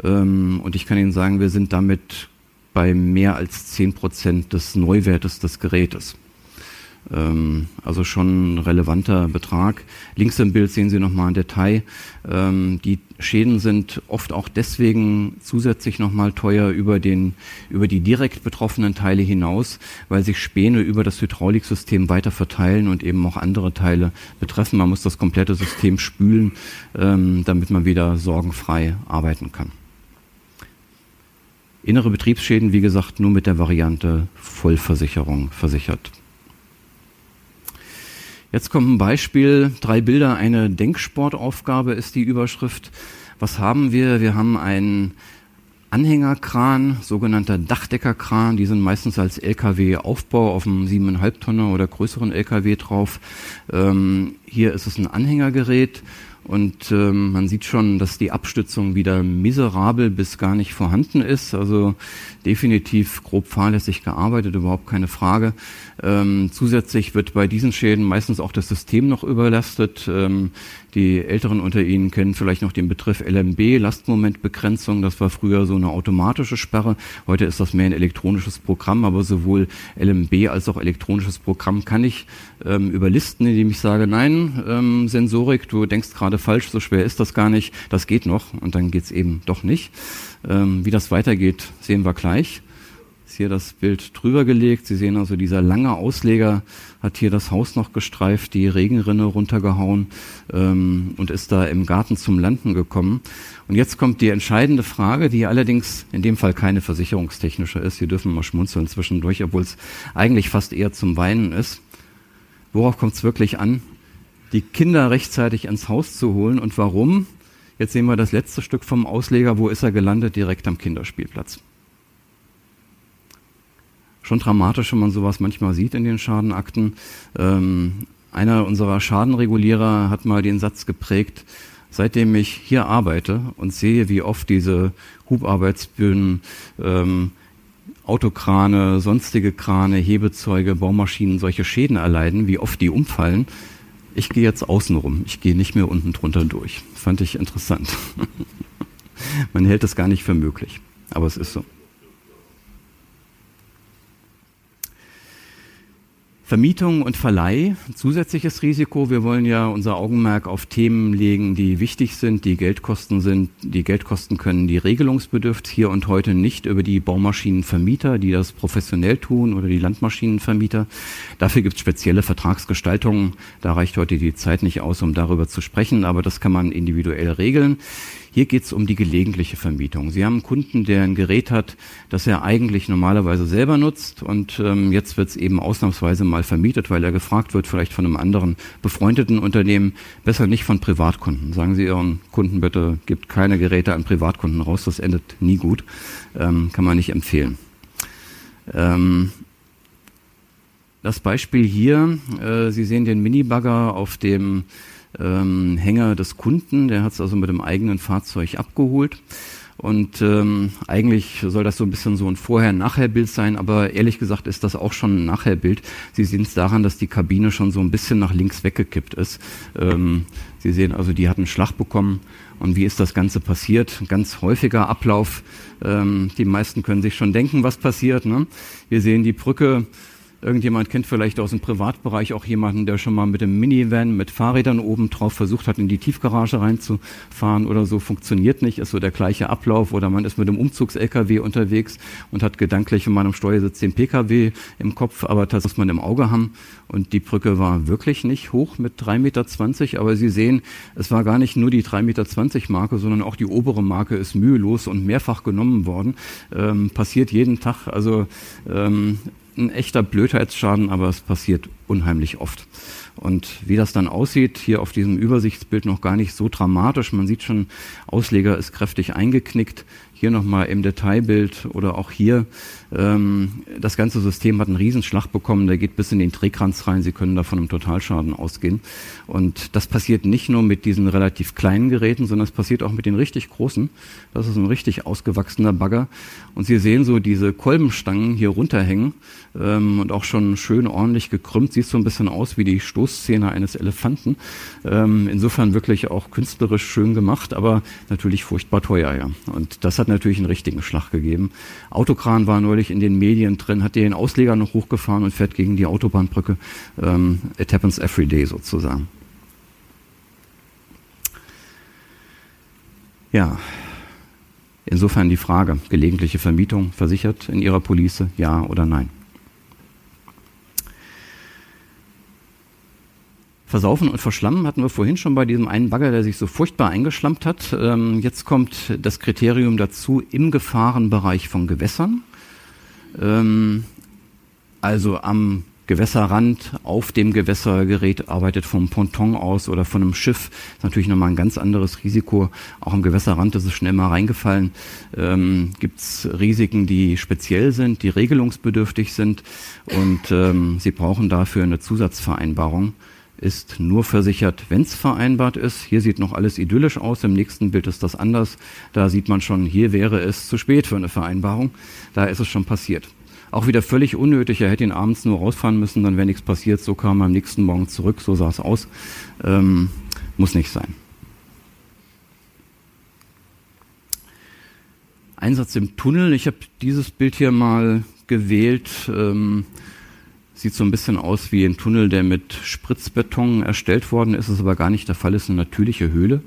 Ähm, und ich kann Ihnen sagen, wir sind damit bei mehr als 10 Prozent des Neuwertes des Gerätes. Ähm, also schon ein relevanter Betrag. Links im Bild sehen Sie nochmal ein Detail. Ähm, die Schäden sind oft auch deswegen zusätzlich nochmal teuer über, den, über die direkt betroffenen Teile hinaus, weil sich Späne über das Hydrauliksystem weiter verteilen und eben auch andere Teile betreffen. Man muss das komplette System spülen, ähm, damit man wieder sorgenfrei arbeiten kann. Innere Betriebsschäden, wie gesagt, nur mit der Variante Vollversicherung versichert. Jetzt kommt ein Beispiel, drei Bilder, eine Denksportaufgabe ist die Überschrift. Was haben wir? Wir haben einen Anhängerkran, sogenannter Dachdeckerkran, die sind meistens als LKW-Aufbau auf einem 7,5 Tonner oder größeren LKW drauf. Ähm, hier ist es ein Anhängergerät und ähm, man sieht schon, dass die Abstützung wieder miserabel bis gar nicht vorhanden ist. Also definitiv grob fahrlässig gearbeitet, überhaupt keine Frage. Ähm, zusätzlich wird bei diesen Schäden meistens auch das System noch überlastet. Ähm, die Älteren unter Ihnen kennen vielleicht noch den Begriff LMB, Lastmomentbegrenzung. Das war früher so eine automatische Sperre. Heute ist das mehr ein elektronisches Programm, aber sowohl LMB als auch elektronisches Programm kann ich ähm, überlisten, indem ich sage, nein, ähm, Sensorik, du denkst gerade falsch, so schwer ist das gar nicht, das geht noch und dann geht's eben doch nicht. Ähm, wie das weitergeht, sehen wir gleich. Ist hier das Bild drüber gelegt. Sie sehen also, dieser lange Ausleger hat hier das Haus noch gestreift, die Regenrinne runtergehauen ähm, und ist da im Garten zum Landen gekommen. Und jetzt kommt die entscheidende Frage, die allerdings in dem Fall keine versicherungstechnische ist. Sie dürfen mal schmunzeln zwischendurch, obwohl es eigentlich fast eher zum Weinen ist. Worauf kommt es wirklich an? Die Kinder rechtzeitig ins Haus zu holen. Und warum? Jetzt sehen wir das letzte Stück vom Ausleger. Wo ist er gelandet? Direkt am Kinderspielplatz. Schon dramatisch, wenn man sowas manchmal sieht in den Schadenakten. Ähm, einer unserer Schadenregulierer hat mal den Satz geprägt, seitdem ich hier arbeite und sehe, wie oft diese Hubarbeitsbühnen, ähm, Autokrane, sonstige Krane, Hebezeuge, Baumaschinen solche Schäden erleiden, wie oft die umfallen. Ich gehe jetzt außen rum, ich gehe nicht mehr unten drunter durch. Fand ich interessant. [laughs] Man hält es gar nicht für möglich, aber es ist so. Vermietung und Verleih, zusätzliches Risiko. Wir wollen ja unser Augenmerk auf Themen legen, die wichtig sind, die Geldkosten sind, die Geldkosten können, die regelungsbedürftig hier und heute nicht über die Baumaschinenvermieter, die das professionell tun oder die Landmaschinenvermieter. Dafür gibt es spezielle Vertragsgestaltungen. Da reicht heute die Zeit nicht aus, um darüber zu sprechen, aber das kann man individuell regeln. Hier geht es um die gelegentliche Vermietung. Sie haben einen Kunden, der ein Gerät hat, das er eigentlich normalerweise selber nutzt und ähm, jetzt wird es eben ausnahmsweise mal vermietet, weil er gefragt wird, vielleicht von einem anderen befreundeten Unternehmen, besser nicht von Privatkunden. Sagen Sie Ihren Kunden bitte, gibt keine Geräte an Privatkunden raus, das endet nie gut, ähm, kann man nicht empfehlen. Ähm, das Beispiel hier, äh, Sie sehen den Minibagger auf dem ähm, Hänger des Kunden. Der hat es also mit dem eigenen Fahrzeug abgeholt. Und ähm, eigentlich soll das so ein bisschen so ein Vorher-Nachher-Bild sein, aber ehrlich gesagt ist das auch schon ein Nachher-Bild. Sie sehen es daran, dass die Kabine schon so ein bisschen nach links weggekippt ist. Ähm, Sie sehen also, die hat einen Schlag bekommen Und wie ist das Ganze passiert? Ganz häufiger Ablauf. Ähm, die meisten können sich schon denken, was passiert. Ne? Wir sehen die Brücke Irgendjemand kennt vielleicht aus dem Privatbereich auch jemanden, der schon mal mit dem Minivan mit Fahrrädern oben drauf versucht hat, in die Tiefgarage reinzufahren oder so. Funktioniert nicht, ist so der gleiche Ablauf. Oder man ist mit dem Umzugs-LKW unterwegs und hat gedanklich, man am Steuersitz den PKW im Kopf, aber das muss man im Auge haben. Und die Brücke war wirklich nicht hoch mit 3,20 Meter, aber Sie sehen, es war gar nicht nur die 3,20 Meter Marke, sondern auch die obere Marke ist mühelos und mehrfach genommen worden. Ähm, passiert jeden Tag. Also ähm, ein echter Blödheitsschaden, aber es passiert unheimlich oft. Und wie das dann aussieht, hier auf diesem Übersichtsbild noch gar nicht so dramatisch. Man sieht schon, Ausleger ist kräftig eingeknickt. Hier nochmal im Detailbild oder auch hier. Ähm, das ganze System hat einen Riesenschlag bekommen, der geht bis in den Drehkranz rein. Sie können da von einem Totalschaden ausgehen. Und das passiert nicht nur mit diesen relativ kleinen Geräten, sondern es passiert auch mit den richtig großen. Das ist ein richtig ausgewachsener Bagger. Und Sie sehen so diese Kolbenstangen hier runterhängen ähm, und auch schon schön ordentlich gekrümmt. Sieht so ein bisschen aus wie die Stoßzähne eines Elefanten. Ähm, insofern wirklich auch künstlerisch schön gemacht, aber natürlich furchtbar teuer, ja. Und das hat natürlich einen richtigen Schlag gegeben. Autokran war neulich in den Medien drin, hat den Ausleger noch hochgefahren und fährt gegen die Autobahnbrücke. Ähm, it happens every day sozusagen. Ja, insofern die Frage, gelegentliche Vermietung versichert in Ihrer Police, ja oder nein? Versaufen und Verschlammen hatten wir vorhin schon bei diesem einen Bagger, der sich so furchtbar eingeschlampt hat. Ähm, jetzt kommt das Kriterium dazu im Gefahrenbereich von Gewässern. Ähm, also am Gewässerrand, auf dem Gewässergerät arbeitet vom Ponton aus oder von einem Schiff. Ist natürlich nochmal ein ganz anderes Risiko. Auch am Gewässerrand ist es schnell mal reingefallen. Ähm, Gibt es Risiken, die speziell sind, die regelungsbedürftig sind und ähm, Sie brauchen dafür eine Zusatzvereinbarung ist nur versichert, wenn es vereinbart ist. Hier sieht noch alles idyllisch aus, im nächsten Bild ist das anders. Da sieht man schon, hier wäre es zu spät für eine Vereinbarung. Da ist es schon passiert. Auch wieder völlig unnötig, er hätte ihn abends nur rausfahren müssen, dann wäre nichts passiert. So kam er am nächsten Morgen zurück, so sah es aus. Ähm, muss nicht sein. Einsatz im Tunnel. Ich habe dieses Bild hier mal gewählt. Ähm, Sieht so ein bisschen aus wie ein Tunnel, der mit Spritzbeton erstellt worden ist, ist aber gar nicht der Fall, ist eine natürliche Höhle,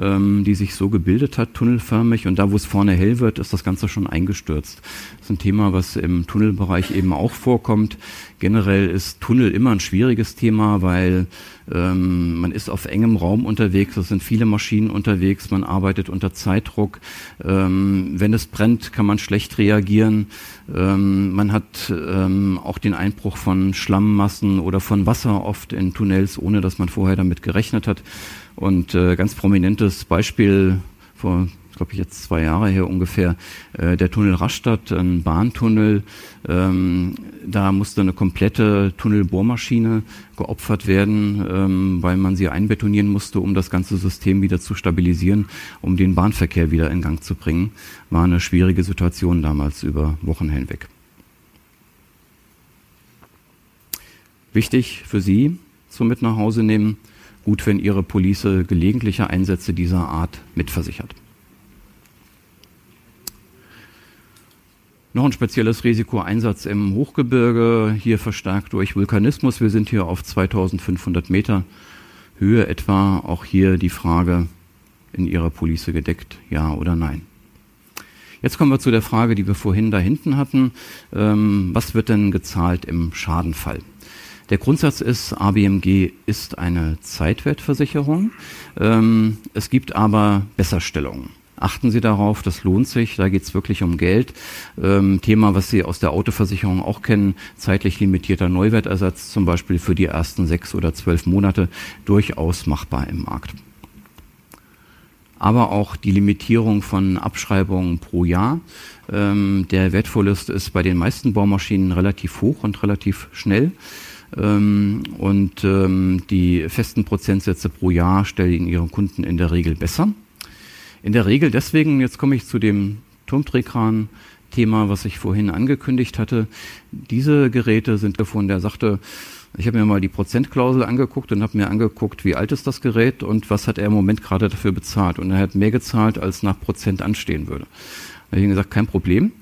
ähm, die sich so gebildet hat, tunnelförmig. Und da, wo es vorne hell wird, ist das Ganze schon eingestürzt. Das ist ein Thema, was im Tunnelbereich eben auch vorkommt. Generell ist Tunnel immer ein schwieriges Thema, weil ähm, man ist auf engem Raum unterwegs, es sind viele Maschinen unterwegs, man arbeitet unter Zeitdruck. Ähm, wenn es brennt, kann man schlecht reagieren. Ähm, man hat ähm, auch den Einbruch von Schlammmassen oder von Wasser oft in Tunnels, ohne dass man vorher damit gerechnet hat. Und äh, ganz prominentes Beispiel vor glaube ich jetzt zwei Jahre her ungefähr, äh, der Tunnel Rastatt, ein Bahntunnel. Ähm, da musste eine komplette Tunnelbohrmaschine geopfert werden, ähm, weil man sie einbetonieren musste, um das ganze System wieder zu stabilisieren, um den Bahnverkehr wieder in Gang zu bringen. War eine schwierige Situation damals über Wochen hinweg. Wichtig für Sie zum mit nach Hause nehmen, gut, wenn Ihre Police gelegentliche Einsätze dieser Art mitversichert. Noch ein spezielles Risiko, Einsatz im Hochgebirge, hier verstärkt durch Vulkanismus. Wir sind hier auf 2500 Meter Höhe etwa. Auch hier die Frage, in Ihrer Police gedeckt, ja oder nein. Jetzt kommen wir zu der Frage, die wir vorhin da hinten hatten. Ähm, was wird denn gezahlt im Schadenfall? Der Grundsatz ist, ABMG ist eine Zeitwertversicherung. Ähm, es gibt aber Besserstellungen. Achten Sie darauf, das lohnt sich, da geht es wirklich um Geld. Ähm, Thema, was Sie aus der Autoversicherung auch kennen, zeitlich limitierter Neuwertersatz, zum Beispiel für die ersten sechs oder zwölf Monate, durchaus machbar im Markt. Aber auch die Limitierung von Abschreibungen pro Jahr. Ähm, der Wertverlust ist bei den meisten Baumaschinen relativ hoch und relativ schnell. Ähm, und ähm, die festen Prozentsätze pro Jahr stellen Ihren Kunden in der Regel besser. In der Regel deswegen, jetzt komme ich zu dem Turmdrehkran-Thema, was ich vorhin angekündigt hatte. Diese Geräte sind davon, der sagte, Ich habe mir mal die Prozentklausel angeguckt und habe mir angeguckt, wie alt ist das Gerät und was hat er im Moment gerade dafür bezahlt. Und er hat mehr gezahlt, als nach Prozent anstehen würde. Da habe ich gesagt, kein Problem.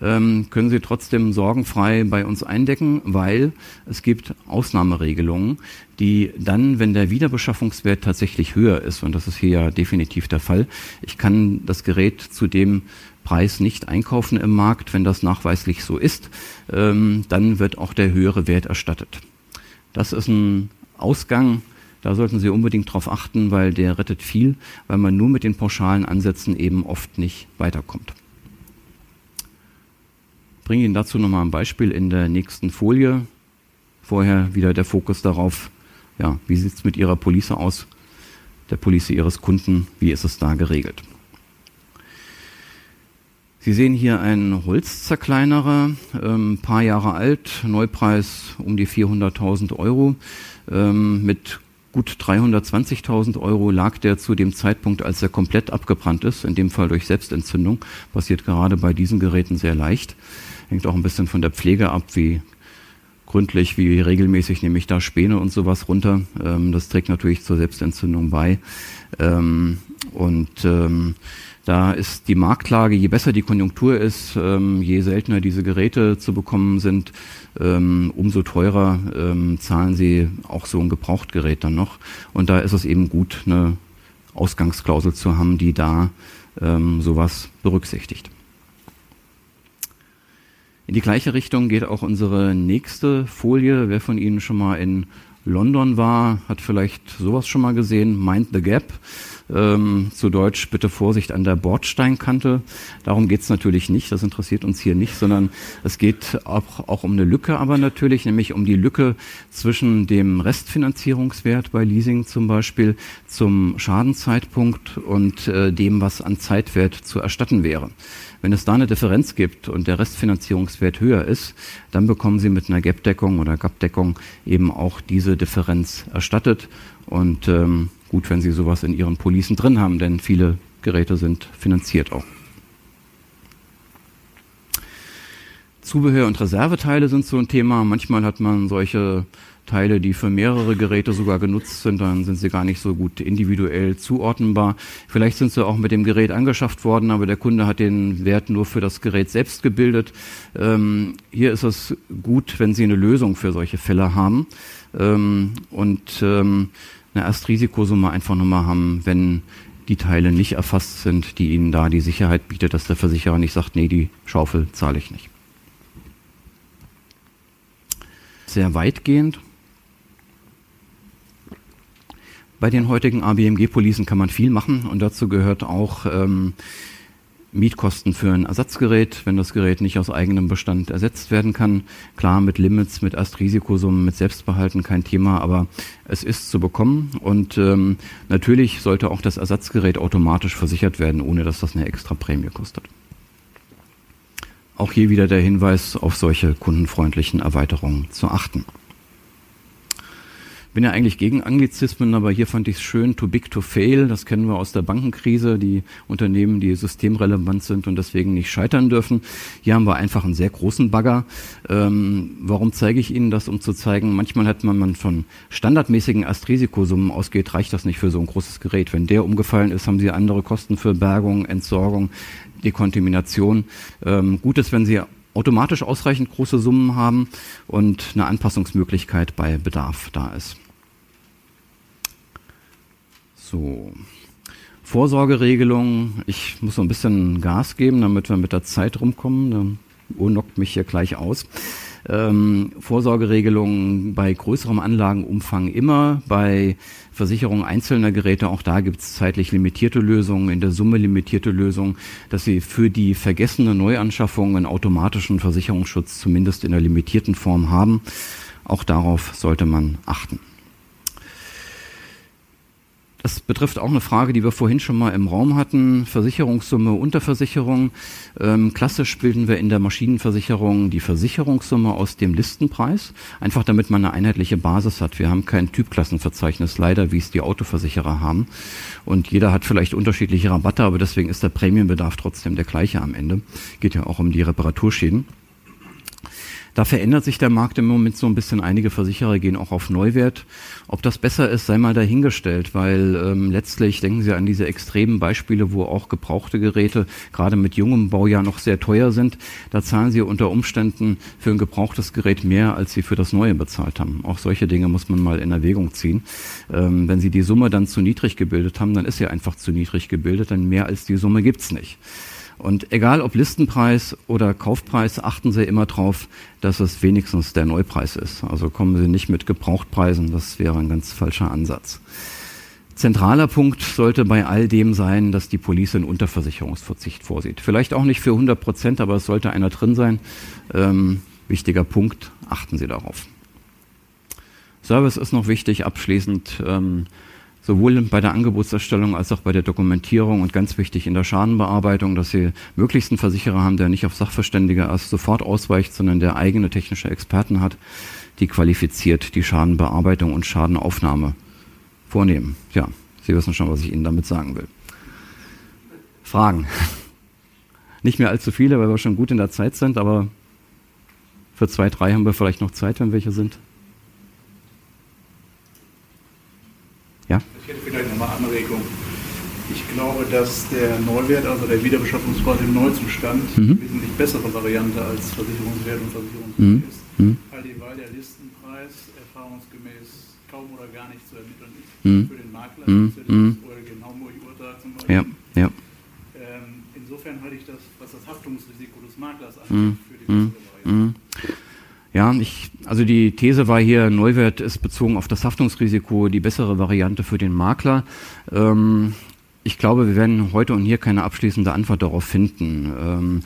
Ähm, können Sie trotzdem sorgenfrei bei uns eindecken, weil es gibt Ausnahmeregelungen, die dann, wenn der Wiederbeschaffungswert tatsächlich höher ist, und das ist hier ja definitiv der Fall, ich kann das Gerät zu dem Preis nicht einkaufen im Markt, wenn das nachweislich so ist, ähm, dann wird auch der höhere Wert erstattet. Das ist ein Ausgang, da sollten Sie unbedingt darauf achten, weil der rettet viel, weil man nur mit den pauschalen Ansätzen eben oft nicht weiterkommt. Bringe Ihnen dazu nochmal ein Beispiel in der nächsten Folie. Vorher wieder der Fokus darauf, ja, wie sieht es mit Ihrer Police aus, der Police Ihres Kunden, wie ist es da geregelt. Sie sehen hier einen Holzzerkleinerer, ähm, paar Jahre alt, Neupreis um die 400.000 Euro. Ähm, mit gut 320.000 Euro lag der zu dem Zeitpunkt, als er komplett abgebrannt ist, in dem Fall durch Selbstentzündung. Passiert gerade bei diesen Geräten sehr leicht. Hängt auch ein bisschen von der Pflege ab, wie gründlich, wie regelmäßig nehme ich da Späne und sowas runter. Ähm, das trägt natürlich zur Selbstentzündung bei. Ähm, und ähm, da ist die Marktlage, je besser die Konjunktur ist, ähm, je seltener diese Geräte zu bekommen sind, ähm, umso teurer ähm, zahlen sie auch so ein Gebrauchtgerät dann noch. Und da ist es eben gut, eine Ausgangsklausel zu haben, die da sowas berücksichtigt. In die gleiche Richtung geht auch unsere nächste Folie. Wer von Ihnen schon mal in London war, hat vielleicht sowas schon mal gesehen. Mind the Gap. Ähm, zu Deutsch bitte Vorsicht an der Bordsteinkante. Darum geht es natürlich nicht, das interessiert uns hier nicht, sondern es geht auch, auch um eine Lücke, aber natürlich, nämlich um die Lücke zwischen dem Restfinanzierungswert bei Leasing zum Beispiel zum Schadenzeitpunkt und äh, dem, was an Zeitwert zu erstatten wäre. Wenn es da eine Differenz gibt und der Restfinanzierungswert höher ist, dann bekommen Sie mit einer Gap-Deckung oder Gap-Deckung eben auch diese Differenz erstattet. Und ähm, gut, wenn Sie sowas in Ihren Policen drin haben, denn viele Geräte sind finanziert auch. Zubehör und Reserveteile sind so ein Thema. Manchmal hat man solche Teile, die für mehrere Geräte sogar genutzt sind, dann sind sie gar nicht so gut individuell zuordnenbar. Vielleicht sind sie auch mit dem Gerät angeschafft worden, aber der Kunde hat den Wert nur für das Gerät selbst gebildet. Ähm, hier ist es gut, wenn Sie eine Lösung für solche Fälle haben ähm, und ähm, eine Erstrisikosumme einfach nochmal haben, wenn die Teile nicht erfasst sind, die Ihnen da die Sicherheit bietet, dass der Versicherer nicht sagt, nee, die Schaufel zahle ich nicht. Sehr weitgehend Bei den heutigen ABMG-Policen kann man viel machen und dazu gehört auch ähm, Mietkosten für ein Ersatzgerät, wenn das Gerät nicht aus eigenem Bestand ersetzt werden kann. Klar, mit Limits, mit Erstrisikosummen, mit Selbstbehalten kein Thema, aber es ist zu bekommen und ähm, natürlich sollte auch das Ersatzgerät automatisch versichert werden, ohne dass das eine extra Prämie kostet. Auch hier wieder der Hinweis auf solche kundenfreundlichen Erweiterungen zu achten bin ja eigentlich gegen Anglizismen, aber hier fand ich es schön, too big to fail. Das kennen wir aus der Bankenkrise, die Unternehmen, die systemrelevant sind und deswegen nicht scheitern dürfen. Hier haben wir einfach einen sehr großen Bagger. Ähm, warum zeige ich Ihnen das? Um zu zeigen, manchmal hat man, man von standardmäßigen Erstrisikosummen ausgeht, reicht das nicht für so ein großes Gerät. Wenn der umgefallen ist, haben Sie andere Kosten für Bergung, Entsorgung, Dekontamination. Ähm, gut ist, wenn Sie automatisch ausreichend große Summen haben und eine Anpassungsmöglichkeit bei Bedarf da ist. So. Vorsorgeregelung. Ich muss so ein bisschen Gas geben, damit wir mit der Zeit rumkommen. Die Uhr knockt mich hier gleich aus. Ähm, Vorsorgeregelungen bei größerem Anlagenumfang immer, bei Versicherung einzelner Geräte, auch da gibt es zeitlich limitierte Lösungen, in der Summe limitierte Lösungen, dass sie für die vergessene Neuanschaffung einen automatischen Versicherungsschutz zumindest in der limitierten Form haben. Auch darauf sollte man achten. Das betrifft auch eine Frage, die wir vorhin schon mal im Raum hatten. Versicherungssumme, Unterversicherung. Ähm, klassisch bilden wir in der Maschinenversicherung die Versicherungssumme aus dem Listenpreis. Einfach damit man eine einheitliche Basis hat. Wir haben kein Typklassenverzeichnis, leider, wie es die Autoversicherer haben. Und jeder hat vielleicht unterschiedliche Rabatte, aber deswegen ist der Prämienbedarf trotzdem der gleiche am Ende. Geht ja auch um die Reparaturschäden. Da verändert sich der Markt im Moment so ein bisschen. Einige Versicherer gehen auch auf Neuwert. Ob das besser ist, sei mal dahingestellt, weil ähm, letztlich denken Sie an diese extremen Beispiele, wo auch gebrauchte Geräte gerade mit jungem Baujahr noch sehr teuer sind. Da zahlen Sie unter Umständen für ein gebrauchtes Gerät mehr, als Sie für das neue bezahlt haben. Auch solche Dinge muss man mal in Erwägung ziehen. Ähm, wenn Sie die Summe dann zu niedrig gebildet haben, dann ist sie einfach zu niedrig gebildet, denn mehr als die Summe gibt's nicht. Und egal ob Listenpreis oder Kaufpreis, achten Sie immer darauf, dass es wenigstens der Neupreis ist. Also kommen Sie nicht mit Gebrauchtpreisen, das wäre ein ganz falscher Ansatz. Zentraler Punkt sollte bei all dem sein, dass die Police einen Unterversicherungsverzicht vorsieht. Vielleicht auch nicht für 100 Prozent, aber es sollte einer drin sein. Ähm, wichtiger Punkt, achten Sie darauf. Service ist noch wichtig, abschließend. Ähm, sowohl bei der Angebotserstellung als auch bei der Dokumentierung und ganz wichtig in der Schadenbearbeitung, dass Sie möglichst einen Versicherer haben, der nicht auf Sachverständige erst sofort ausweicht, sondern der eigene technische Experten hat, die qualifiziert die Schadenbearbeitung und Schadenaufnahme vornehmen. Ja, Sie wissen schon, was ich Ihnen damit sagen will. Fragen? [laughs] Nicht mehr allzu viele, weil wir schon gut in der Zeit sind, aber für zwei, drei haben wir vielleicht noch Zeit, wenn welche sind. Ja? Ich hätte vielleicht noch eine Anregung. Ich glaube, dass der Neuwert, also der Wiederbeschaffungspreis im Neuzustand, mhm. wesentlich bessere Variante als Versicherungswert und Versicherungswert mhm. ist. Mhm. Weil der Listenpreis erfahrungsgemäß kaum oder gar nicht zu ermitteln ist. Mhm. Für den Makler mhm. ist ja das Eugen Hamburg-Urteil zum Beispiel. Ja. Ja. Ähm, insofern halte ich das, was das Haftungsrisiko des Maklers angeht, für die bessere Variante. Ja, ich, also die These war hier, Neuwert ist bezogen auf das Haftungsrisiko die bessere Variante für den Makler. Ähm, ich glaube, wir werden heute und hier keine abschließende Antwort darauf finden. Ähm,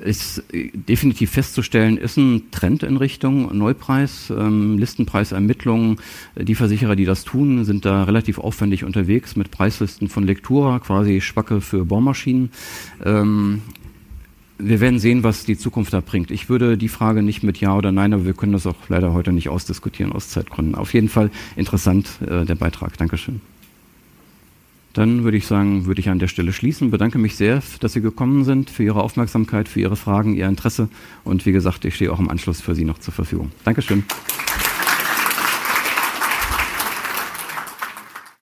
ist definitiv festzustellen, ist ein Trend in Richtung Neupreis, ähm, Listenpreisermittlungen. Die Versicherer, die das tun, sind da relativ aufwendig unterwegs mit Preislisten von Lektura, quasi Spacke für Bohrmaschinen. Ähm, wir werden sehen, was die Zukunft da bringt. Ich würde die Frage nicht mit Ja oder Nein, aber wir können das auch leider heute nicht ausdiskutieren aus Zeitgründen. Auf jeden Fall interessant äh, der Beitrag. Dankeschön. Dann würde ich sagen, würde ich an der Stelle schließen. Bedanke mich sehr, dass Sie gekommen sind, für Ihre Aufmerksamkeit, für Ihre Fragen, Ihr Interesse und wie gesagt, ich stehe auch im Anschluss für Sie noch zur Verfügung. Dankeschön.